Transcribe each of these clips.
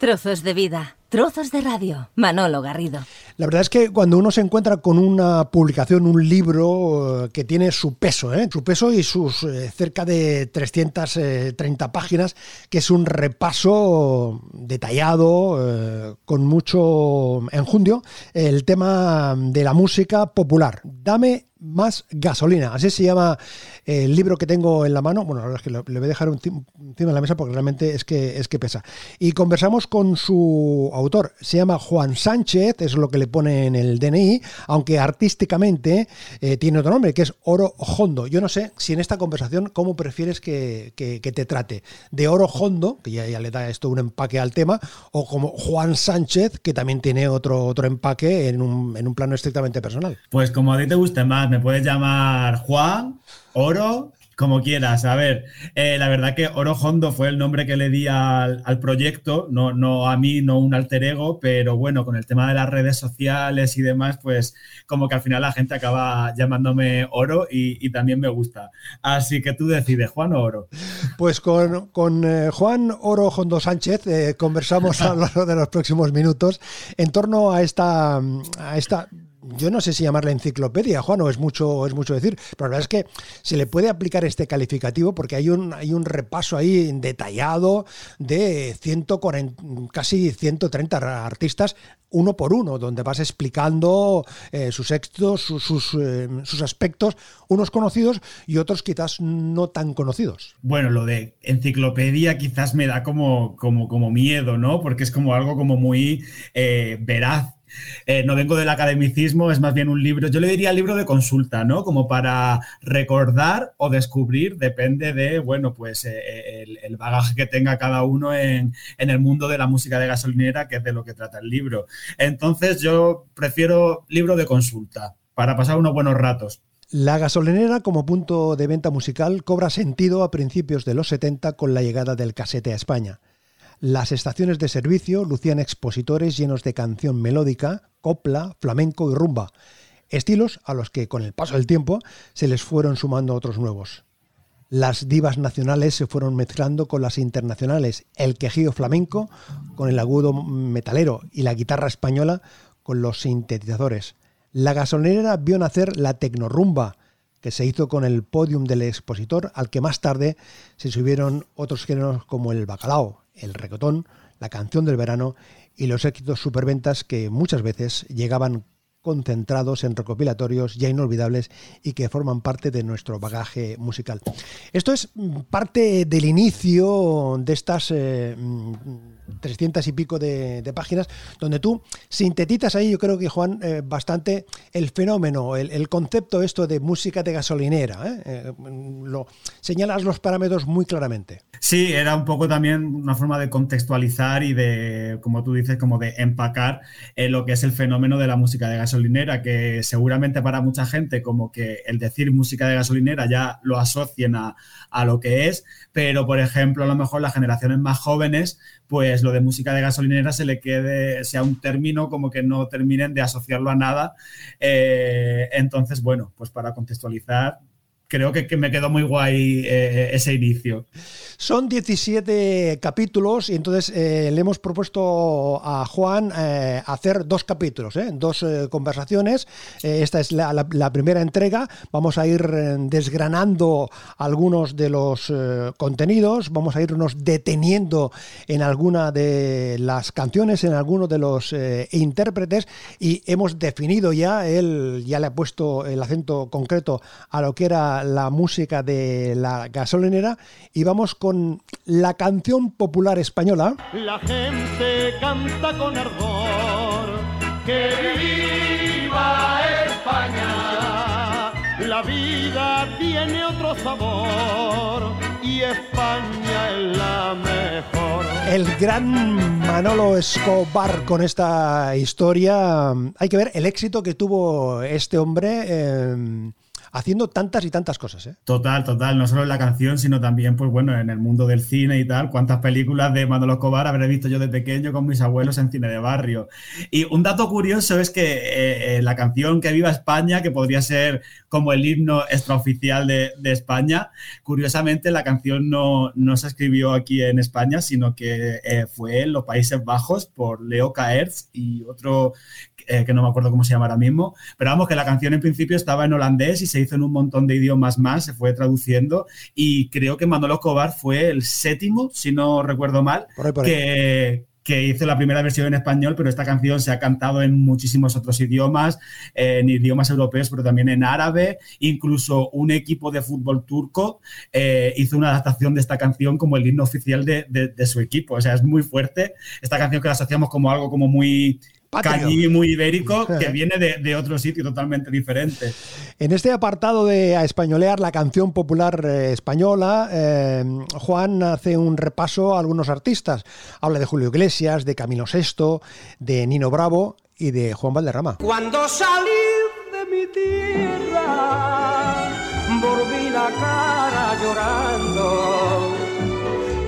Trozos de vida, trozos de radio. Manolo Garrido. La verdad es que cuando uno se encuentra con una publicación, un libro eh, que tiene su peso, ¿eh? su peso y sus eh, cerca de 330 páginas, que es un repaso detallado, con mucho enjundio, el tema de la música popular. Dame más gasolina. Así se llama el libro que tengo en la mano. Bueno, la verdad es que le voy a dejar encima de la mesa porque realmente es que, es que pesa. Y conversamos con su autor. Se llama Juan Sánchez, es lo que le pone en el DNI, aunque artísticamente eh, tiene otro nombre, que es Oro Hondo. Yo no sé si en esta conversación cómo prefieres que, te trate. De Oro Hondo, que ya, ya, le da esto un empaque al tema, o como Juan Sánchez, que también tiene otro, otro empaque en un, en un plano estrictamente personal. Pues como a ti te guste más me puedes llamar Juan, Oro, como quieras. A ver, eh, la verdad que Oro Hondo fue el nombre que le di al, proyecto, no, no a mí, no un alter ego, pero bueno, con el tema de las redes sociales y demás, pues como que al final la gente acaba llamándome Oro y, también me gusta. Así que tú decides, Juan o Oro. Pues con, eh, Juan Oro Hondo Sánchez eh, conversamos a lo largo de los próximos minutos en torno a esta, a esta yo no sé si llamarla enciclopedia, Juan, o es mucho, es mucho decir, pero la verdad es que se le puede aplicar este calificativo porque hay un, hay un repaso ahí detallado de 140, casi 130 artistas uno por uno, donde vas explicando eh, sus éxitos, sus, eh, sus, aspectos, unos conocidos y otros quizás no tan conocidos. Bueno, lo de enciclopedia quizás me da como, como, como miedo, ¿no? Porque es como algo como muy eh, veraz eh, no vengo del academicismo, es más bien un libro, yo le diría libro de consulta, ¿no? Como para recordar o descubrir, depende de, bueno, pues eh, eh, el, bagaje que tenga cada uno en, en, el mundo de la música de gasolinera, que es de lo que trata el libro. Entonces yo prefiero libro de consulta para pasar unos buenos ratos. La gasolinera como punto de venta musical cobra sentido a principios de los 70 con la llegada del casete a España. Las estaciones de servicio lucían expositores llenos de canción melódica, copla, flamenco y rumba, estilos a los que con el paso del tiempo se les fueron sumando otros nuevos. Las divas nacionales se fueron mezclando con las internacionales, el quejío flamenco con el agudo metalero y la guitarra española con los sintetizadores. La gasolinera vio nacer la tecnorumba, que se hizo con el podium del expositor, al que más tarde se subieron otros géneros como el bacalao, el recotón, la canción del verano y los éxitos superventas que muchas veces llegaban concentrados en recopilatorios ya inolvidables y que forman parte de nuestro bagaje musical. Esto es parte del inicio de estas eh, 300 y pico de, páginas, donde tú sintetizas ahí, yo creo que Juan, eh, bastante el fenómeno, el, concepto esto de música de gasolinera. ¿eh? Eh, lo, señalas los parámetros muy claramente. Sí, era un poco también una forma de contextualizar y de, como tú dices, como de empacar lo que es el fenómeno de la música de gasolinera, que seguramente para mucha gente como que el decir música de gasolinera ya lo asocien a, a lo que es, pero por ejemplo a lo mejor las generaciones más jóvenes pues lo de música de gasolinera se le quede, sea un término como que no terminen de asociarlo a nada. Eh, entonces, bueno, pues para contextualizar, creo que, me quedó muy guay eh, ese inicio. Son 17 capítulos y entonces eh, le hemos propuesto a Juan eh, hacer dos capítulos, dos conversaciones. esta es la, primera entrega. Vamos a ir desgranando algunos de los contenidos, vamos a irnos deteniendo en alguna de las canciones, en algunos de los intérpretes y hemos definido ya, él ya le ha puesto el acento concreto a lo que era la música de la gasolinera y vamos con la canción popular española. La gente canta con ardor que viva España. La vida tiene otro sabor y España es la mejor. El gran Manolo Escobar con esta historia. Hay que ver el éxito que tuvo este hombre. Eh, haciendo tantas y tantas cosas. ¿eh? Total, total, no solo en la canción, sino también, pues bueno, en el mundo del cine y tal, cuántas películas de Manolo Escobar habré visto yo de pequeño con mis abuelos en cine de barrio. Y un dato curioso es que eh, eh, la canción Que Viva España, que podría ser como el himno extraoficial de, de España, curiosamente la canción no, no, se escribió aquí en España, sino que eh, fue en los Países Bajos por Leo Kaerts y otro eh, que no me acuerdo cómo se llama ahora mismo, pero vamos, que la canción en principio estaba en holandés y se hizo en un montón de idiomas más, se fue traduciendo y creo que Manolo Escobar fue el séptimo, si no recuerdo mal, que, que hizo la primera versión en español, pero esta canción se ha cantado en muchísimos otros idiomas, en idiomas europeos, pero también en árabe. Incluso un equipo de fútbol turco eh, hizo una adaptación de esta canción como el himno oficial de, de, de, su equipo. O sea, es muy fuerte. Esta canción que la asociamos como algo como muy cañí muy ibérico que viene de, de, otro sitio totalmente diferente. En este apartado de a españolear la canción popular eh, española, eh, Juan hace un repaso a algunos artistas. Habla de Julio Iglesias, de Camilo VI, de Nino Bravo y de Juan Valderrama. Cuando salí de mi tierra, volví la cara llorando,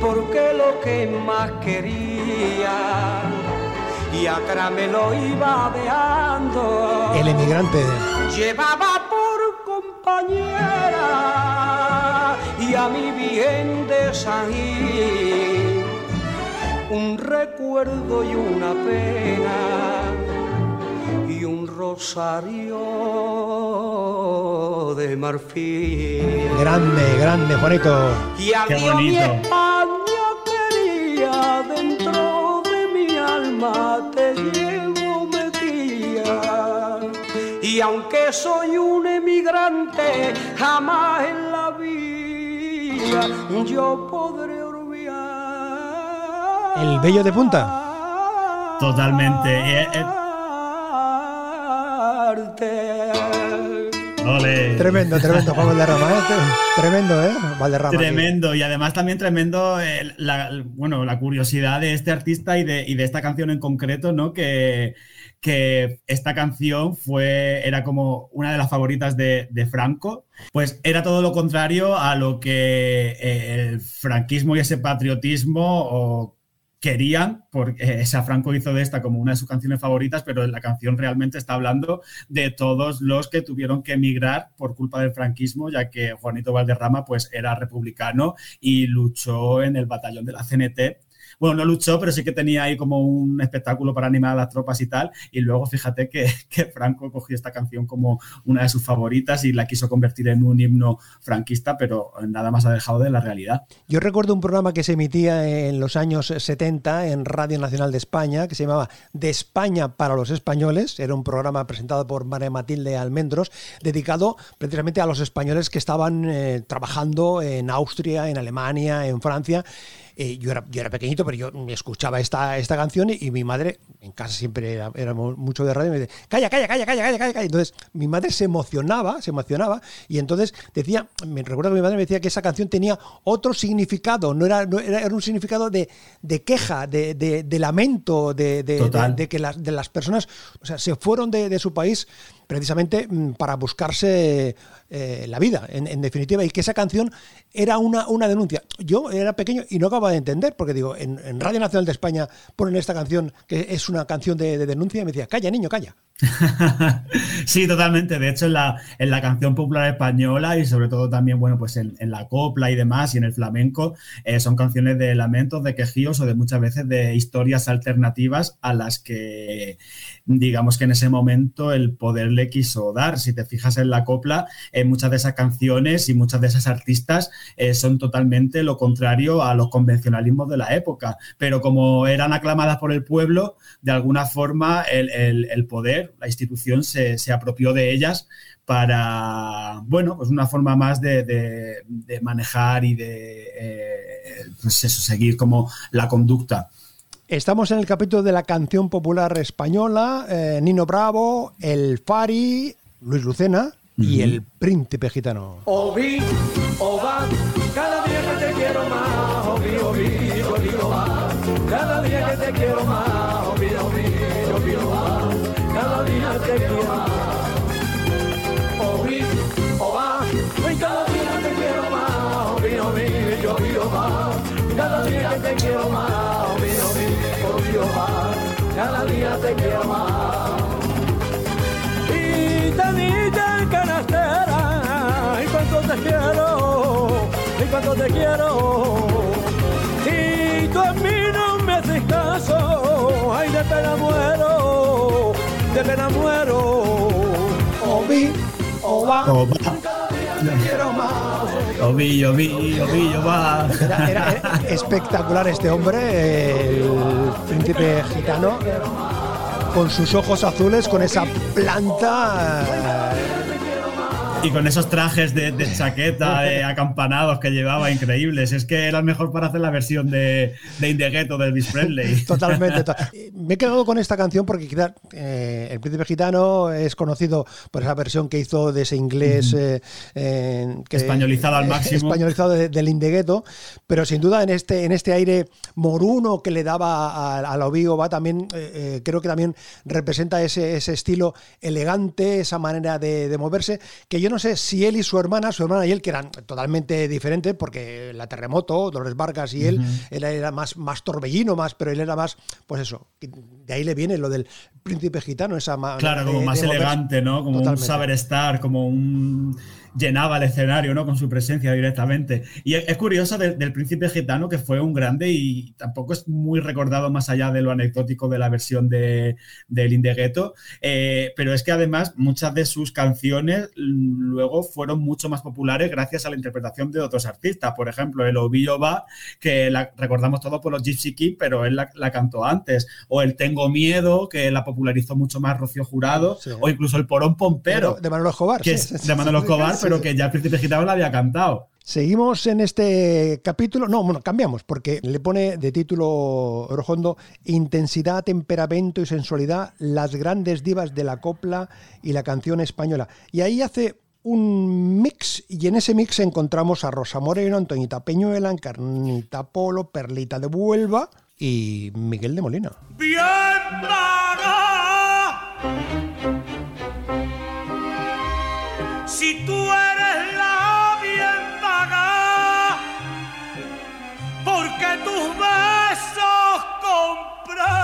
porque lo que más quería y atrás me lo iba dejando. El emigrante. Llevaba por compañera y a mi bien de San Gil un recuerdo y una pena y un rosario de marfil. Grande, grande, Juanito. Y Qué mi bonito. Alma te llevo metida. Y aunque soy un emigrante, jamás en la vida yo podré olvidar. El bello de punta. Totalmente. Eh, eh. Ole. Tremendo, tremendo, Juan Valderrama. ¿eh? Tremendo, ¿eh? Valderrama. Tremendo. Y además también tremendo eh, la, bueno, la curiosidad de este artista y de, y de, esta canción en concreto, ¿no? Que, que esta canción fue, era como una de las favoritas de, de, Franco, pues era todo lo contrario a lo que eh, el franquismo y ese patriotismo o querían, porque esa Franco hizo de esta como una de sus canciones favoritas, pero la canción realmente está hablando de todos los que tuvieron que emigrar por culpa del franquismo, ya que Juanito Valderrama pues era republicano y luchó en el batallón de la CNT bueno, no luchó, pero sí que tenía ahí como un espectáculo para animar a las tropas y tal. Y luego fíjate que, que, Franco cogió esta canción como una de sus favoritas y la quiso convertir en un himno franquista, pero nada más ha dejado de la realidad. Yo recuerdo un programa que se emitía en los años 70 en Radio Nacional de España, que se llamaba De España para los Españoles. Era un programa presentado por María Matilde Almendros, dedicado precisamente a los españoles que estaban eh, trabajando en Austria, en Alemania, en Francia. Eh, yo, era, yo, era, pequeñito, pero yo escuchaba esta, esta canción y, y, mi madre, en casa siempre era, era, mucho de radio, me decía, calla, calla, calla, calla, calla, calla. Entonces mi madre se emocionaba, se emocionaba y entonces decía, me recuerdo que mi madre me decía que esa canción tenía otro significado, no era, no era, era un significado de, de queja, de, de, de lamento, de, de, que las, de las personas o sea, se fueron de, su país precisamente mm, para buscarse eh, la vida, en, definitiva, y que esa canción era una, una denuncia. Yo era pequeño y no acababa de entender, porque digo, en, en, Radio Nacional de España ponen esta canción que es una canción de, de denuncia y me decía, calla, niño, calla. sí, totalmente. De hecho, en la, en la, canción popular española y sobre todo también, bueno, pues en, en la copla y demás y en el flamenco, eh, son canciones de lamentos, de quejíos o de muchas veces de historias alternativas a las que, digamos que en ese momento el poder le quiso dar. Si te fijas en la copla, eh, muchas de esas canciones y muchas de esas artistas eh, son totalmente lo contrario a los convencionalismos de la época. Pero como eran aclamadas por el pueblo, de alguna forma el, el, el poder la institución se, se, apropió de ellas para, bueno, pues una forma más de, de, de manejar y de, eh, pues eso, seguir como la conducta. Estamos en el capítulo de la canción popular española, eh, Nino Bravo, El Fari, Luis Lucena uh -huh. y El Príncipe Gitano. Ovi, ova, cada día que te quiero más, ovi, ovi, ovi, ova, cada día que te quiero más, te quiero más. Obi, oba, y cada día te quiero más. Obi, obi, yo vivo más. Cada día te quiero más. Obi, obi, yo más. Cada día te quiero más. Y tanita canastera, y cuánto te quiero, y cuánto te quiero. Si tú a mí no me haces caso, ay de pena muero de pena muero. Ovi, ova, Oba. te quiero más. Ovillo, ovillo, ovillo, va. Era- era espectacular este hombre, el príncipe gitano, con sus ojos azules, con esa planta. Eh, Y con esos trajes de, de chaqueta, de acampanados que llevaba, increíbles. Es que era mejor para hacer la versión de, de In the Ghetto de Elvis Presley. Totalmente. to- Me he quedado con esta canción porque quizás eh, El Príncipe Gitano es conocido por esa versión que hizo de ese inglés eh, eh, que- Españolizado al máximo. Españolizado de- del Indegueto, pero sin duda en este, en este aire moruno que le daba a, a la Ovigo va también, eh, eh, creo que también representa ese, ese estilo elegante, esa manera de, de moverse, que yo no sé si él y su hermana, su hermana y él, que eran totalmente diferentes, porque la terremoto, Dolores Vargas y él, él era más, más torbellino, más, pero él era más, pues eso, de ahí le viene lo del príncipe gitano, esa manera Claro, como de- más de elegante, ¿no? Como Totalmente. un saber estar, como un llenaba el escenario, ¿no? Con su presencia directamente. Y es, es curioso de- del príncipe gitano que fue un grande y tampoco es muy recordado más allá de lo anecdótico de la versión de del Indegueto, eh, pero es que además muchas de sus canciones luego fueron mucho más populares gracias a la interpretación de otros artistas. Por ejemplo, el Ovillo va, que la recordamos todos por los Gypsy King, pero él la, la cantó antes. O el Tengo Miedo, que la popularizó mucho más Rocío Jurado. Sí. O incluso el Porón Pompero, de Manolo Escobar. que sí, es de Manolo Escobar, pero que ya el Príncipe Gitano la había cantado. Seguimos en este capítulo, no, bueno, cambiamos, porque le pone de título Orojondo Intensidad, temperamento y sensualidad, las grandes divas de la copla y la canción española. Y ahí hace un mix, y en ese mix encontramos a Rosa Moreno, Antoñita Peñuela, Encarnita Polo, Perlita de Huelva y Miguel de Molina. bien Si tú eres la bien paga, porque tus besos compré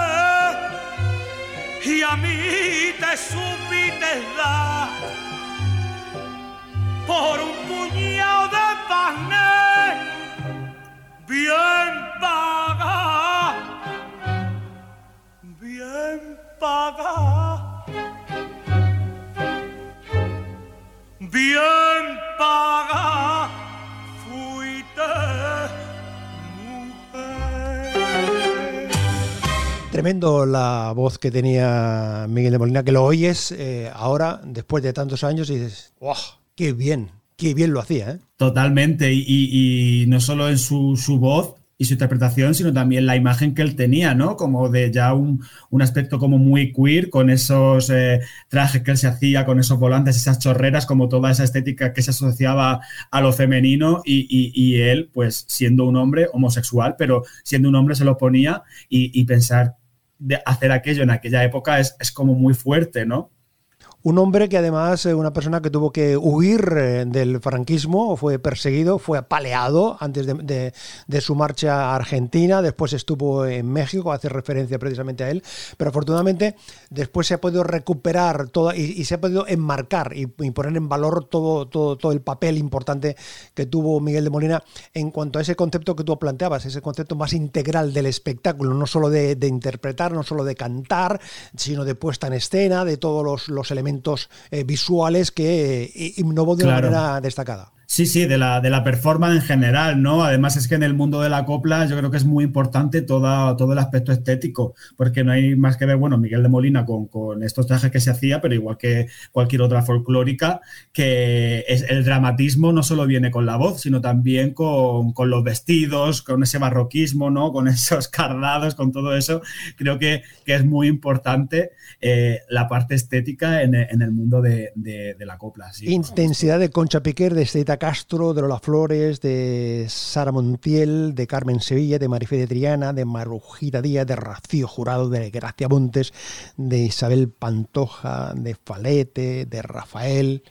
y a mí te supiste dar por un puñado de panes bien paga bien paga, bien paga, fuiste mujer. Tremendo la voz que tenía Miguel de Molina, que lo oyes eh, ahora, después de tantos años, y dices, ¡wow! ¡Qué bien! ¡Qué bien lo hacía! ¿eh? Totalmente, y, y- y no solo en su, su voz y su interpretación, sino también la imagen que él tenía, ¿no? Como de ya un, un aspecto como muy queer, con esos eh, trajes que él se hacía, con esos volantes, esas chorreras, como toda esa estética que se asociaba a lo femenino y, él, pues siendo un hombre homosexual, pero siendo un hombre se lo ponía y, y pensar de hacer aquello en aquella época es, es como muy fuerte, ¿no? Un hombre que además, eh, una persona que tuvo que huir eh, del franquismo, fue perseguido, fue apaleado antes de, de- su marcha a Argentina, después estuvo en México, hace referencia precisamente a él, pero afortunadamente después se ha podido recuperar toda y, se ha podido enmarcar y, poner en valor todo, todo, todo el papel importante que tuvo Miguel de Molina en cuanto a ese concepto que tú planteabas, ese concepto más integral del espectáculo, no solo de, de interpretar, no solo de cantar, sino de puesta en escena, de todos los, los elementos eh, visuales que eh, innovó de Claro. una manera destacada. Sí, sí, de la, de la performance en general, ¿no? Además es que en el mundo de la copla yo creo que es muy importante toda, todo el aspecto estético, porque no hay más que ver, bueno, Miguel de Molina con, con estos trajes que se hacía, pero igual que cualquier otra folclórica, que es, el dramatismo no solo viene con la voz, sino también con, con los vestidos, con ese barroquismo, ¿no? Con esos cardados, con todo eso. Creo que, que es muy importante eh, la parte estética en, en el mundo de, de- la copla. Intensidad de Concha Piquer, de Esteita Castro, de Lola Flores, de Sara Montiel, de Carmen Sevilla, de Marifé de Triana, de Marujita Díaz, de Rocío Jurado, de Gracia Montes, de Isabel Pantoja, de Falete, de Rafael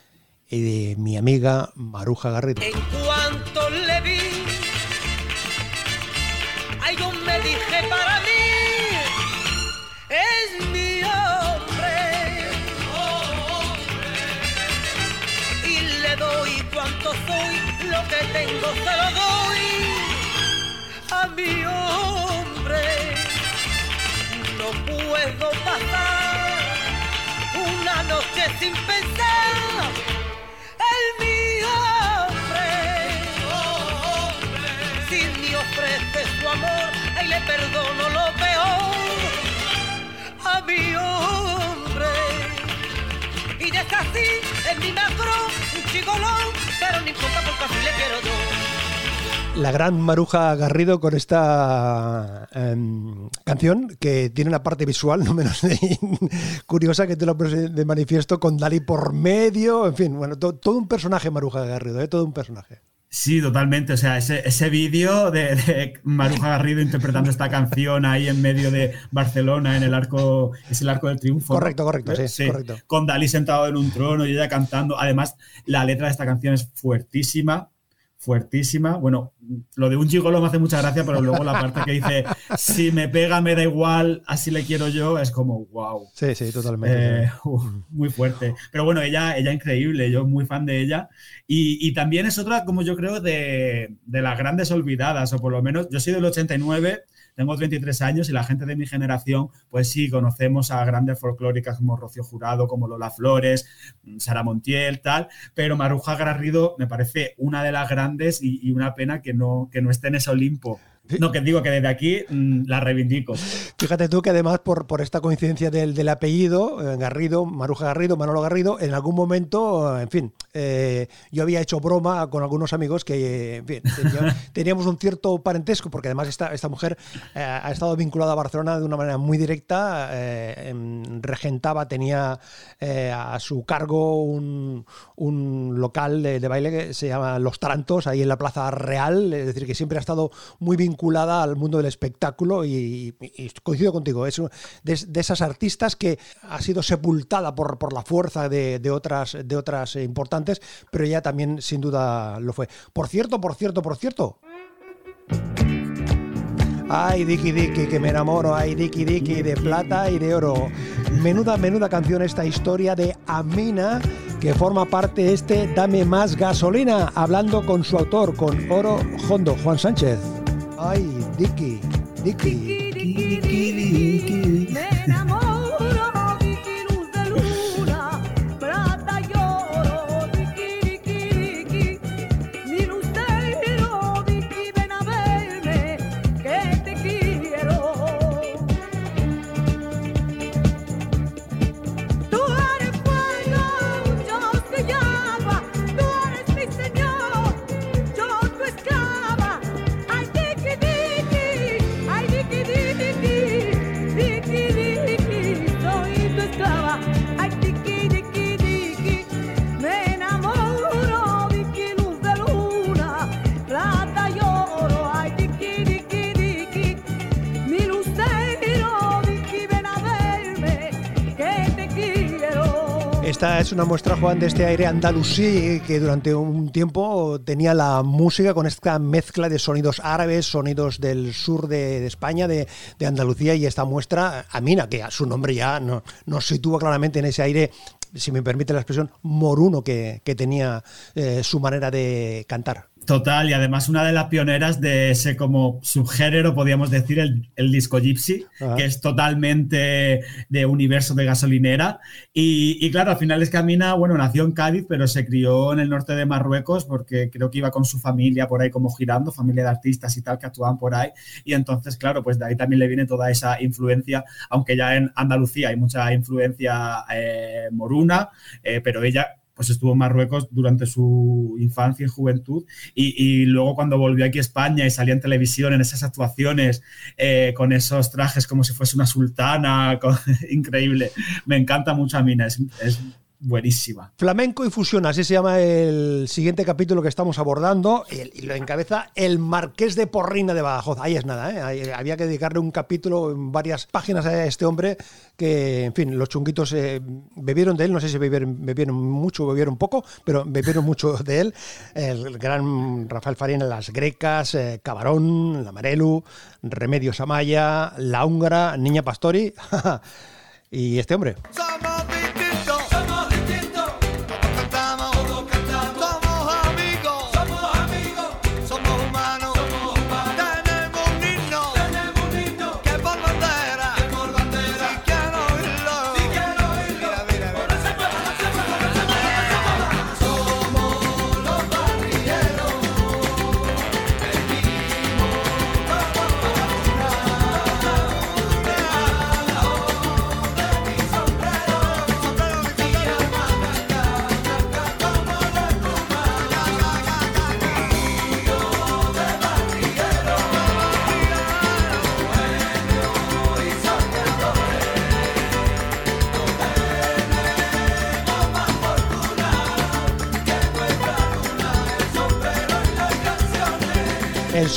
y de mi amiga Maruja Garrido. En cuanto le vi, le dije para que tengo se lo doy a mi hombre. No puedo pasar una noche sin pensar en mi hombre. Si me ofrece su amor, ahí le perdono lo peor a mi hombre. Y está así, en mi macro, un chigolón, La gran Maruja Garrido con esta em, canción que tiene una parte visual no menos curiosa que te lo pones de manifiesto con Dalí por medio, en fin, bueno, to- todo un personaje Maruja Garrido, ¿eh? todo un personaje. Sí, totalmente. O sea, ese, ese vídeo de, de Maruja Garrido interpretando esta canción ahí en medio de Barcelona, en el arco, es el arco del triunfo. Correcto, correcto, sí, correcto. Con Dalí sentado en un trono y ella cantando. Además, la letra de esta canción es fuertísima, fuertísima. Bueno, lo de un gigolo me hace mucha gracia, pero luego la parte que dice, si me pega me da igual, así le quiero yo, es como, wow. Sí, sí, totalmente. Eh, uf, muy fuerte. Pero bueno, ella, ella increíble, yo muy fan de ella. Y, y también es otra, como yo creo, de, de las grandes olvidadas, o por lo menos yo soy del 89, tengo 33 años y la gente de mi generación, pues sí, conocemos a grandes folclóricas como Rocío Jurado, como Lola Flores, Sara Montiel, tal, pero Maruja Garrido me parece una de las grandes y, y una pena que no, que no esté en ese Olimpo. No, que digo que desde aquí mm, la reivindico. Fíjate tú que además por, por esta coincidencia del, del apellido, eh, Garrido, Maruja Garrido, Manolo Garrido, en algún momento, eh, en fin, eh, yo había hecho broma con algunos amigos que, en fin, tenía- teníamos un cierto parentesco, porque además esta, esta mujer eh, ha estado vinculada a Barcelona de una manera muy directa, eh, em, regentaba, tenía a su cargo un, un local de, de baile que se llama Los Tarantos, ahí en la Plaza Real, es decir, que siempre ha estado muy vinculada al mundo del espectáculo y, coincido contigo, es de, esas artistas que ha sido sepultada por, por la fuerza de, de otras, de otras importantes, pero ella también sin duda lo fue. Por cierto, por cierto, por cierto. Ay, Diki Diki, que me enamoro, ay, Diki Diki, de plata y de oro. Menuda, menuda canción esta historia de Amina, que forma parte de este Dame más gasolina, hablando con su autor, con Oro Hondo, Juan Sánchez. Ay, Diki, Diki. Me enamoro, es una muestra, Juan, de este aire andalusí que durante un tiempo tenía la música con esta mezcla de sonidos árabes, sonidos del sur de, España, de, Andalucía, y esta muestra, Amina, que a su nombre ya no- nos sitúa claramente en ese aire, si me permite la expresión, moruno que, que tenía eh, su manera de cantar. Total, y además una de las pioneras de ese como subgénero, podríamos decir, el, el disco gypsy, Ajá. que es totalmente de universo de gasolinera. Y, y claro, al final es que Amina, bueno, nació en Cádiz, pero se crió en el norte de Marruecos porque creo que iba con su familia por ahí como girando, familia de artistas y tal que actuaban por ahí. Y entonces, claro, pues de ahí también le viene toda esa influencia, aunque ya en Andalucía hay mucha influencia eh, moruna, eh, pero ella pues estuvo en Marruecos durante su infancia y juventud y, luego cuando volvió aquí a España y salía en televisión en esas actuaciones eh, con esos trajes como si fuese una sultana, increíble. Me encanta mucho a Mina, es buenísima. Flamenco y fusión, así se llama el siguiente capítulo que estamos abordando el- y lo encabeza el Marqués de Porrina de Badajoz. Ahí es nada, ¿eh? Ahí había que dedicarle un capítulo en varias páginas a este hombre que, en fin, los chunguitos eh, bebieron de él, no sé si bebieron, bebieron mucho o bebieron poco, pero bebieron mucho de él. El gran Rafael Farina, Las Grecas, eh, Cabarón, La Marelu, Remedios Amaya, La Húngara, Niña Pastori y este hombre. Somos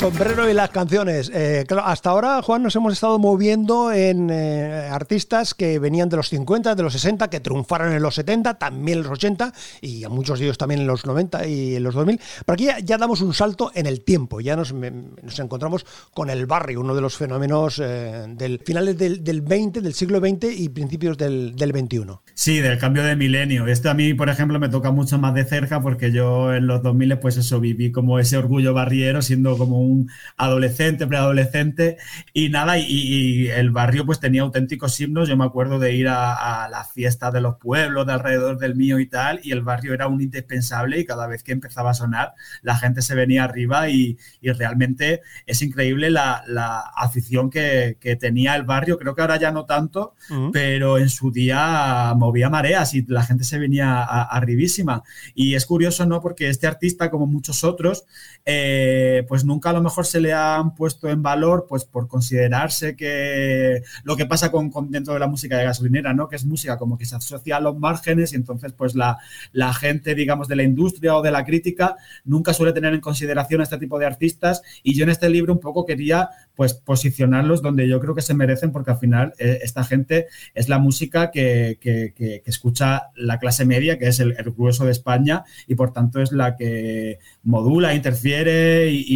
sombrero y las canciones. Eh, hasta ahora, Juan, nos hemos estado moviendo en eh, artistas que venían de los 50, de los 60, que triunfaron en los 70, también en los 80 y a muchos de ellos también en los 90 y en los 2000. Pero aquí ya, damos un salto en el tiempo. Ya nos, me- nos encontramos con el barrio, uno de los fenómenos eh, del finales del, del 20, del siglo XX y principios del, del 21. Sí, del cambio de milenio. Esto a mí, por ejemplo, me toca mucho más de cerca porque yo en los 2000, pues eso, viví como ese orgullo barriero, siendo como un adolescente, preadolescente, y nada, y, y el barrio pues tenía auténticos himnos. Yo me acuerdo de ir a, a las fiestas de los pueblos de alrededor del mío y tal, y el barrio era un indispensable y cada vez que empezaba a sonar, la gente se venía arriba y, y realmente es increíble la, la afición que, que tenía el barrio. Creo que ahora ya no tanto, pero en su día movía mareas y la gente se venía a- arribísima. Y es curioso, ¿no? Porque este artista, como muchos otros, eh, pues nunca a mejor se le han puesto en valor, pues por considerarse que lo que pasa con, con dentro de la música de gasolinera, ¿no? Que es música como que se asocia a los márgenes y entonces pues la, la gente, digamos, de la industria o de la crítica nunca suele tener en consideración a este tipo de artistas y yo en este libro un poco quería pues posicionarlos donde yo creo que se merecen porque al final eh, esta gente es la música que, que- que- escucha la clase media, que es el, grueso de España y por tanto es la que modula, interfiere y-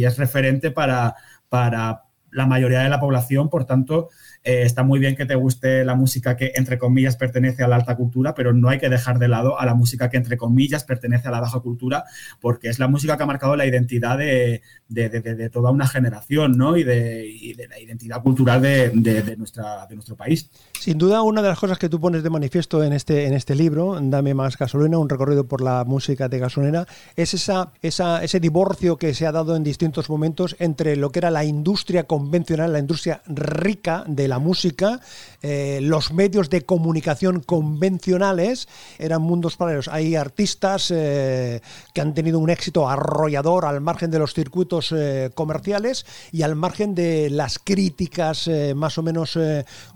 y es referente para, para la mayoría de la población, por tanto eh, está muy bien que te guste la música que, entre comillas, pertenece a la alta cultura, pero no hay que dejar de lado a la música que, entre comillas, pertenece a la baja cultura, porque es la música que ha marcado la identidad de, de- de- toda una generación, ¿no? Y de, la identidad cultural de, nuestra, de nuestro país. Sin duda, una de las cosas que tú pones de manifiesto en este, en este libro, Dame más gasolina, un recorrido por la música de gasolinera, es esa, esa, ese divorcio que se ha dado en distintos momentos entre lo que era la industria convencional, la industria rica de la música, eh, los medios de comunicación convencionales, eran mundos paralelos. Hay artistas eh, que han tenido un éxito arrollador al margen de los circuitos eh, comerciales y al margen de las críticas más o menos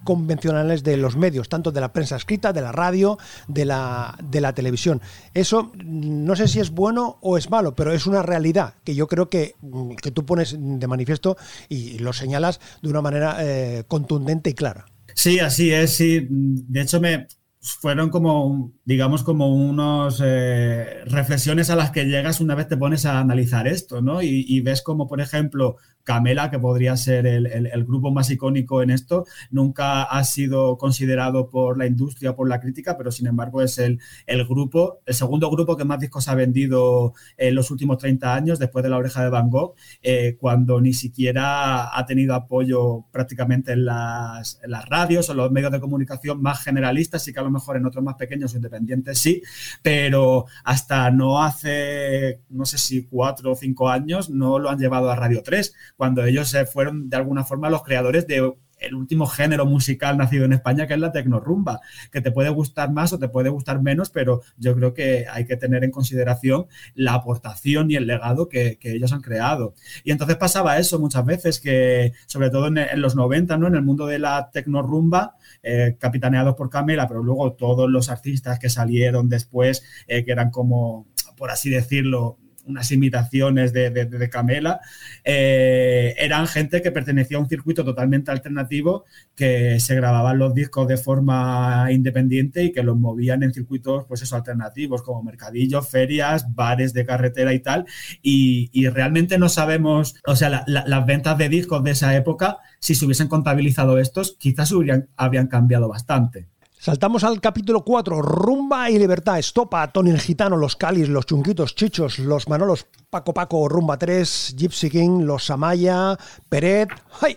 convencionales de los medios, tanto de la prensa escrita, de la radio, de la, de la televisión. Eso no sé si es bueno o es malo, pero es una realidad que yo creo que, mm, que tú pones de manifiesto y lo señalas de una manera eh, contundente y clara. Sí, así es, sí. De hecho, me fueron como, digamos, como unos eh, reflexiones a las que llegas una vez te pones a analizar esto, ¿no? Y, y ves como, por ejemplo, Camela, que podría ser el, el- grupo más icónico en esto, nunca ha sido considerado por la industria, por la crítica, pero sin embargo es el, el grupo, el segundo grupo que más discos ha vendido en los últimos 30 años, después de La Oreja de Van Gogh, eh, cuando ni siquiera ha tenido apoyo prácticamente en las, las radios o los medios de comunicación más generalistas, sí que a lo mejor en otros más pequeños o independientes sí, pero hasta no hace, no sé si cuatro o cinco años, no lo han llevado a Radio 3, cuando ellos eh, fueron de alguna forma los creadores de el último género musical nacido en España, que es la tecnorumba, que te puede gustar más o te puede gustar menos, pero yo creo que hay que tener en consideración la aportación y el legado que, que ellos han creado. Y entonces pasaba eso muchas veces, que sobre todo en, los 90, ¿no? en el mundo de la tecnorumba, eh, capitaneados por Camela, pero luego todos los artistas que salieron después, eh, que eran como, por así decirlo, unas imitaciones de, de, de Camela, eh, eran gente que pertenecía a un circuito totalmente alternativo, que se grababan los discos de forma independiente y que los movían en circuitos, pues eso, alternativos, como mercadillos, ferias, bares de carretera y tal. Y, y realmente no sabemos, o sea, la, la, las ventas de discos de esa época, si se hubiesen contabilizado estos, quizás hubieran, habrían cambiado bastante. Saltamos al capítulo 4, Rumba y Libertad, Estopa, Tony el Gitano, Los Calis, Los Chunquitos, Chichos, Los Manolos, Paco Paco, Rumba 3, Gypsy King, Los Amaya, Peret, ¡ay!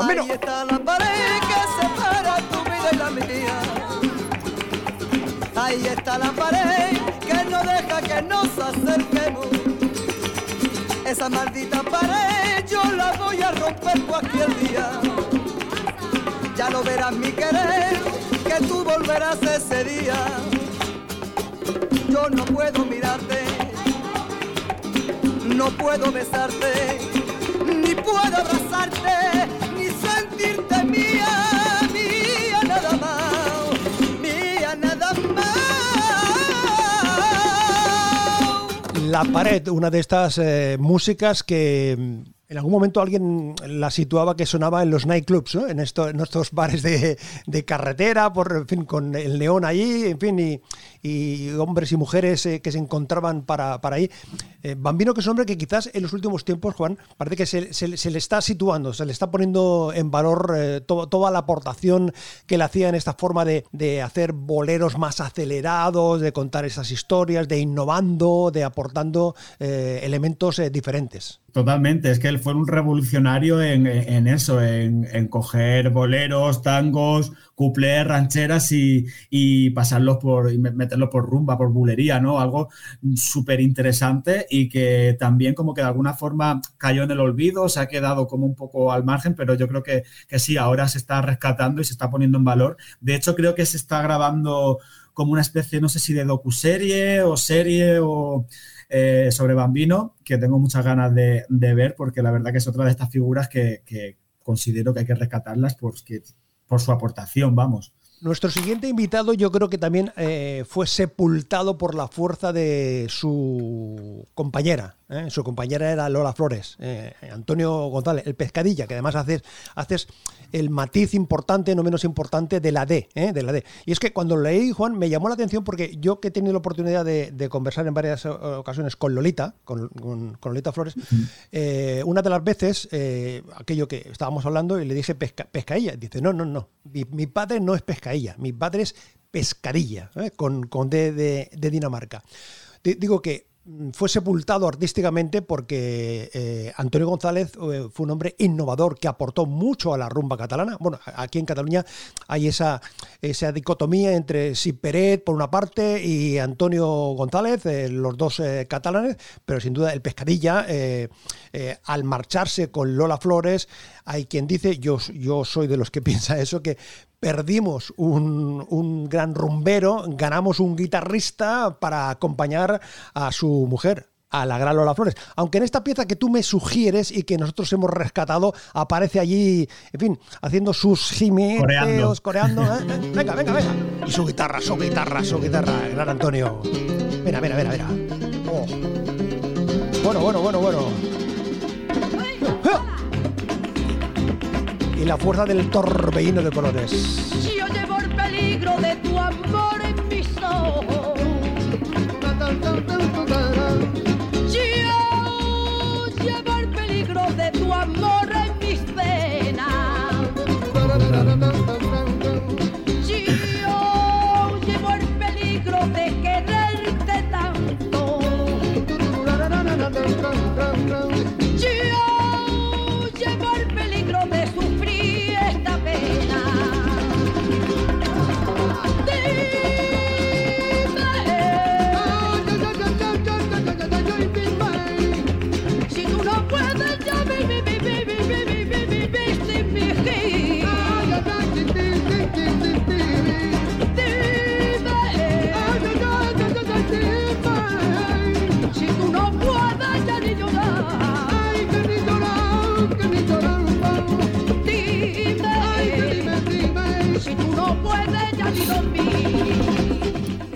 Ahí está la pared que separa tu vida y la mía. Ahí está la pared que no deja que nos acerquemos. Esa maldita pared yo la voy a romper cualquier día. Ya lo verás mi querer, que tú volverás ese día. Yo no puedo mirarte, no puedo besarte, ni puedo abrazarte, ni sentirte mía, mía nada más, mía nada más. La Pared, una de estas eh, músicas que mm, en algún momento alguien la situaba que sonaba en los nightclubs, en, en estos bares de, de, carretera, por, fin, con el neón allí, en fin, y, y hombres y mujeres eh, que se encontraban para, para ahí. Eh, Bambino, que es un hombre que quizás en los últimos tiempos, Juan, parece que se, se, se le está situando, se le está poniendo en valor eh, to, toda la aportación que le hacía en esta forma de, de, hacer boleros más acelerados, de contar esas historias, de innovando, de aportando elementos diferentes. Totalmente, es que él fue un revolucionario en, en eso, en, en, coger boleros, tangos, cuplés, rancheras y, y, pasarlos por, y meterlos por rumba, por bulería, ¿no? Algo súper interesante y que también como que de alguna forma cayó en el olvido, se ha quedado como un poco al margen, pero yo creo que, que sí, ahora se está rescatando y se está poniendo en valor. De hecho, creo que se está grabando como una especie, no sé si de docuserie o serie o eh, sobre Bambino, que tengo muchas ganas de, de, ver, porque la verdad que es otra de estas figuras que, que considero que hay que rescatarlas porque, por su aportación, vamos. Nuestro siguiente invitado yo creo que también eh, fue sepultado por la fuerza de su compañera. ¿Eh? Su compañera era Lola Flores, eh, Antonio González, el pescadilla, que además haces, haces el matiz importante, no menos importante, de la D. de la D. Y es que cuando lo leí, Juan, me llamó la atención porque yo que he tenido la oportunidad de, de conversar en varias ocasiones con Lolita, con, con, con Lolita Flores, una de las veces, aquello que estábamos hablando, y le dije pesca, pescadilla. Dice, no, no, no, mi, mi padre no es pescadilla pescadilla. Mi padre es pescadilla, ¿eh? con, con D de, de Dinamarca. D digo que fue sepultado artísticamente porque eh, Antonio González eh, fue un hombre innovador que aportó mucho a la rumba catalana. Bueno, aquí en Cataluña hay esa, esa dicotomía entre Siperet por una parte y Antonio González, eh, los dos catalanes, pero sin duda el Pescadilla, al marcharse con Lola Flores, hay quien dice, yo, yo soy de los que piensa eso, que perdimos un, un, gran rumbero, ganamos un guitarrista para acompañar a su mujer. A la gran Lola Flores. Aunque en esta pieza que tú me sugieres y que nosotros hemos rescatado, aparece allí, en fin, haciendo sus jimeteos, coreando. coreando ¿eh? Venga, venga, venga. Y su guitarra, su guitarra, su guitarra, el gran Antonio. Mira, mira, mira, mira. Oh. Bueno, bueno, bueno, bueno. Y la fuerza del torbellino de colores. Yo llevo el peligro de tu amor en mis ojos.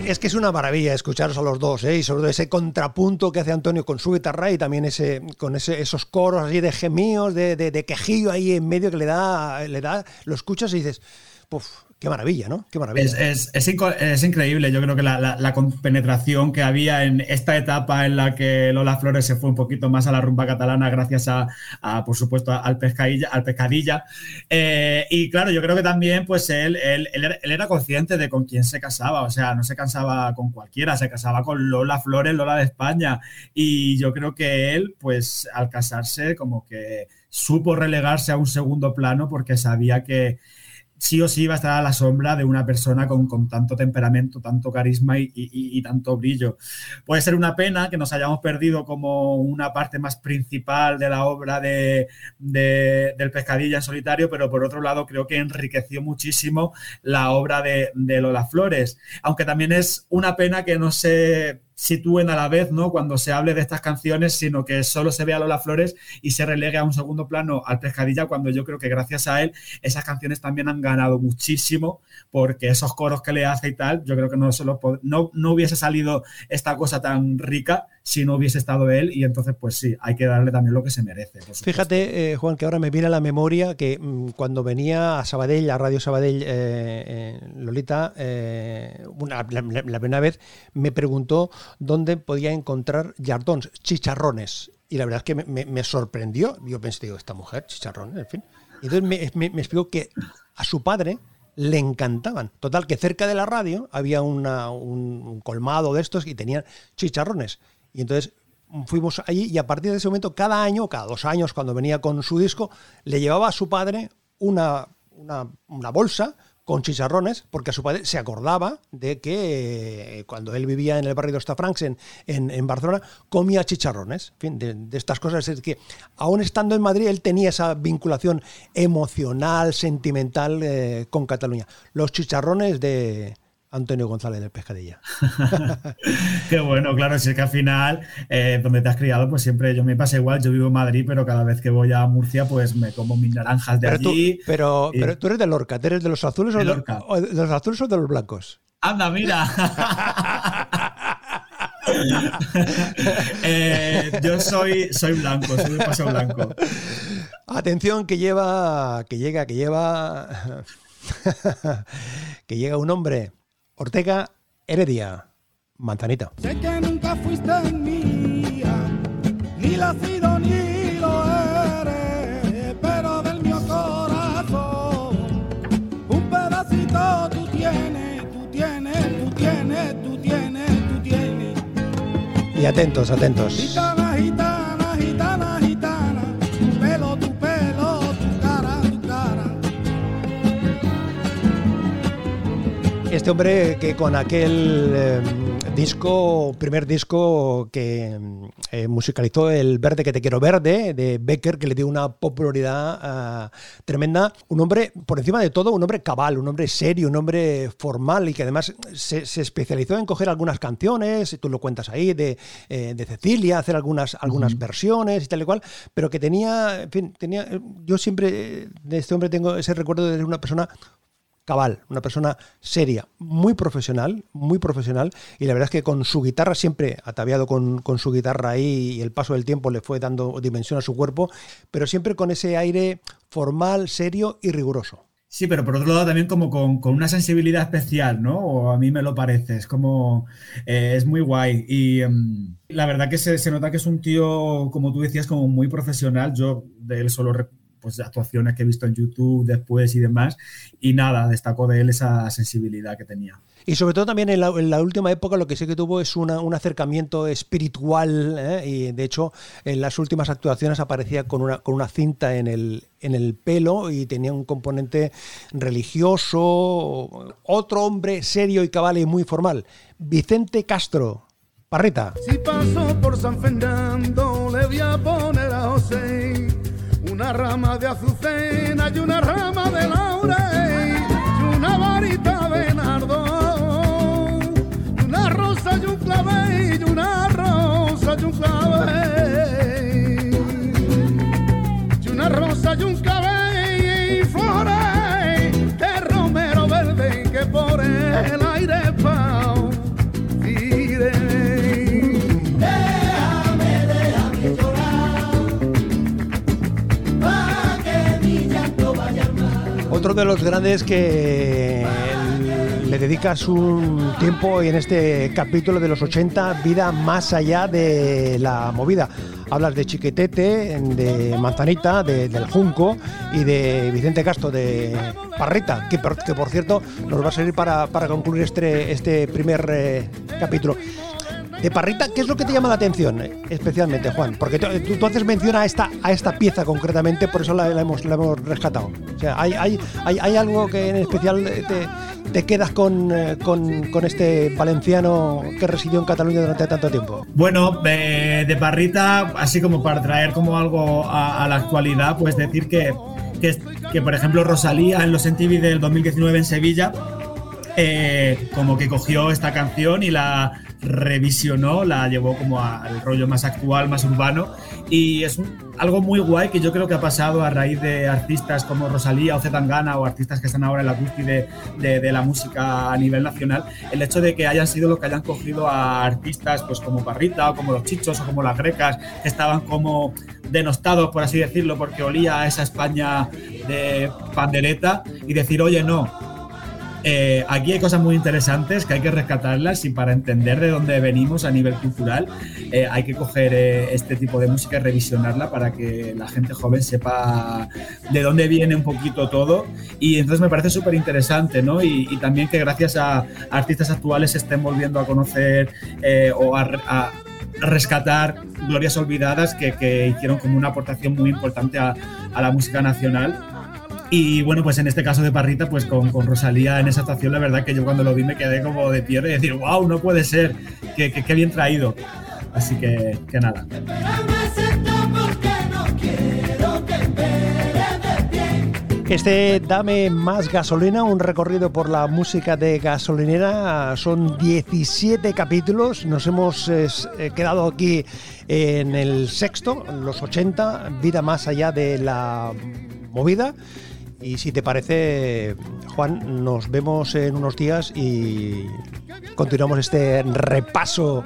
Es que es una maravilla escucharos a los dos, ¿eh? y sobre todo ese contrapunto que hace Antonio con su guitarra y también ese, con esos coros así de gemíos, de, quejillo ahí en medio que le da, le da, lo escuchas y dices, puf, qué maravilla, ¿no? Qué maravilla. Es, es, es, increíble, yo creo que la, compenetración que había en esta etapa en la que Lola Flores se fue un poquito más a la rumba catalana gracias a, por supuesto, al pescadilla, al pescadilla. Eh, y claro, yo creo que también, pues él, él, él era, él era consciente de con quién se casaba, o sea, no se casaba con cualquiera, se casaba con Lola Flores, Lola de España. Y yo creo que él, pues al casarse, como que supo relegarse a un segundo plano porque sabía que sí o sí iba a estar a la sombra de una persona con, con tanto temperamento, tanto carisma y, y- y tanto brillo. Puede ser una pena que nos hayamos perdido como una parte más principal de la obra de, de- del Pescadilla en solitario, pero por otro lado creo que enriqueció muchísimo la obra de, de Lola Flores, aunque también es una pena que no se sitúen a la vez, ¿no? Cuando se hable de estas canciones, sino que solo se vea a Lola Flores y se relegue a un segundo plano al Pescadilla, cuando yo creo que gracias a él esas canciones también han ganado muchísimo, porque esos coros que le hace y tal, yo creo que no, solo no, no hubiese salido esta cosa tan rica si no hubiese estado él, y entonces, pues sí, hay que darle también lo que se merece. Fíjate, eh, Juan, que ahora me viene a la memoria que mm, cuando venía a Sabadell, a Radio Sabadell, eh, eh, Lolita, una- la, primera vez me preguntó dónde podía encontrar yardons, chicharrones. Y la verdad es que me, sorprendió. Yo pensé, digo, esta mujer, chicharrones, en fin. Y entonces me, me- explicó que a su padre le encantaban. Total, que cerca de la radio había una- un, un colmado de estos y tenían chicharrones. Y entonces fuimos allí y a partir de ese momento, cada año, cada dos años, cuando venía con su disco, le llevaba a su padre una, una, bolsa con chicharrones, porque a su padre se acordaba de que eh, cuando él vivía en el barrio de Ostafrancs, en, en, en Barcelona, comía chicharrones. En fin, de, de estas cosas. Es que, aún estando en Madrid, él tenía esa vinculación emocional, sentimental eh, con Cataluña. Los chicharrones de Antonio González del Pescadilla. Qué bueno, claro, si es que al final, eh, donde te has criado, pues siempre yo me pasa igual, yo vivo en Madrid, pero cada vez que voy a Murcia, pues me como mis naranjas de Pero tú, allí. pero, y- pero tú eres de Lorca, ¿tú eres de los azules o De o los azules o de los blancos? Anda, mira. Eh, yo soy, soy blanco, soy de paso blanco. Atención que lleva, que llega, que lleva, que llega un hombre, Ortega Heredia, Manzanita. Sé que nunca fuiste mía, ni la sido ni lo eres, pero del mío corazón un pedacito tú tienes, tú tienes, tú tienes, tú tienes, tú tienes. Y atentos, atentos. Gitana, gitana, Este hombre que con aquel eh, disco, primer disco que eh, musicalizó El Verde que te quiero verde, de Becker, que le dio una popularidad ah, tremenda. Un hombre, por encima de todo, un hombre cabal, un hombre serio, un hombre formal y que además se, se especializó en coger algunas canciones, tú lo cuentas ahí, de, eh, de Cecilia, hacer algunas, algunas versiones y tal y cual, pero que tenía, en fin, tenía, yo siempre eh, de este hombre tengo ese recuerdo de ser una persona cabal, una persona seria, muy profesional, muy profesional, y la verdad es que con su guitarra, siempre ataviado con, con su guitarra ahí, y el paso del tiempo le fue dando dimensión a su cuerpo, pero siempre con ese aire formal, serio y riguroso. Sí, pero por otro lado también como con, con una sensibilidad especial, ¿no? O a mí me lo parece, es como, eh, es muy guay. Y em, la verdad que se, se nota que es un tío, como tú decías, como muy profesional. Yo de él solo pues actuaciones que he visto en YouTube después y demás. Y nada, destaco de él esa sensibilidad que tenía. Y sobre todo también en la, en la última época lo que sí que tuvo es una- un acercamiento espiritual ¿eh? y de hecho en las últimas actuaciones aparecía con una, con una cinta en el, en el pelo y tenía un componente religioso. Otro hombre serio y cabal y muy formal, Vicente Castro. Parrita. Si paso por San Fernando le voy a poner a José una rama de azucena y una rama de laurel y una varita de nardo y una rosa y un clavel y una rosa y un clavel y una rosa y un clavel y flores los grandes que le dedicas un tiempo y en este capítulo de los 80, vida más allá de la movida. Hablas de Chiquetete, de Manzanita, de- del Junco y de Vicente Castro de Parrita, que que por cierto nos va a servir para, para concluir este, este primer eh, capítulo. De Parrita, ¿qué es lo que te llama la atención eh, especialmente, Juan? Porque tú, tú- haces mención a esta, a esta pieza concretamente, por eso la, hemos, rescatado. O sea, ¿hay, hay, hay, algo que en especial te, quedas con, eh, con, con este valenciano que residió en Cataluña durante tanto tiempo? Bueno, de, Parrita, así como para traer como algo a, la actualidad, pues decir que, que, por ejemplo, Rosalía en los MTV del 2019 en Sevilla, eh, como que cogió esta canción y la revisionó, la llevó como al rollo más actual, más urbano, y es algo muy guay que yo creo que ha pasado a raíz de artistas como Rosalía o Zetangana o artistas que están ahora en la cúspide de, de la música a nivel nacional, el hecho de que hayan sido los que hayan cogido a artistas pues como Parrita o como los Chichos o como las Grecas, que estaban como denostados, por así decirlo, porque olía a esa España de pandereta y decir, oye, no, eh, aquí hay cosas muy interesantes que hay que rescatarlas y para entender de dónde venimos a nivel cultural eh, hay que coger eh, este tipo de música y revisionarla para que la gente joven sepa de dónde viene un poquito todo y entonces me parece súper interesante ¿no? Y, y también que gracias a artistas actuales se estén volviendo a conocer eh, o a, a- rescatar glorias olvidadas que, que hicieron como una aportación muy importante a, a la música nacional y bueno, pues en este caso de Parrita, pues con, con Rosalía en esa actuación, la verdad que yo cuando lo vi me quedé como de piedra y decir, wow, no puede ser, qué, qué- qué bien traído. Así que, nada. Este Dame más gasolina, un recorrido por la música de gasolinera, son 17 capítulos, nos hemos eh, quedado aquí en el sexto, los 80, vida más allá de la movida. Y si te parece, Juan, nos vemos en unos días y continuamos este repaso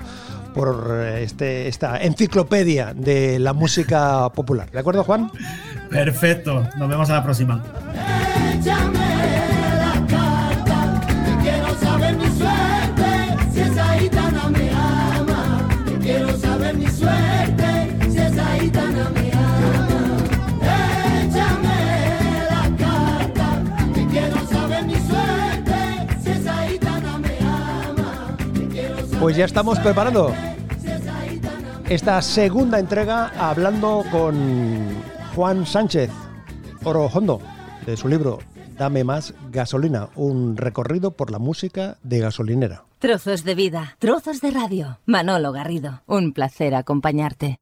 por este, esta enciclopedia de la música popular. ¿De acuerdo, Juan? Perfecto, nos vemos a la próxima. Pues ya estamos preparando esta segunda entrega hablando con Juan Sánchez Orojondo de su libro Dame más gasolina, un recorrido por la música de gasolinera. Trozos de vida, trozos de radio. Manolo Garrido, un placer acompañarte.